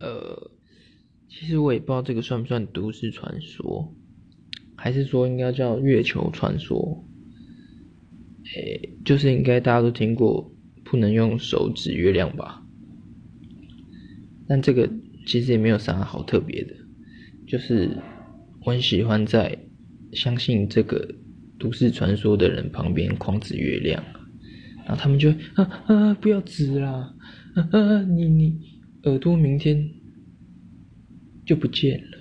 呃，其实我也不知道这个算不算都市传说，还是说应该叫月球传说？诶，就是应该大家都听过不能用手指月亮吧？但这个其实也没有啥好特别的，就是我很喜欢在相信这个都市传说的人旁边狂指月亮，然后他们就啊啊不要指啦，啊啊你你耳朵明天就不见了。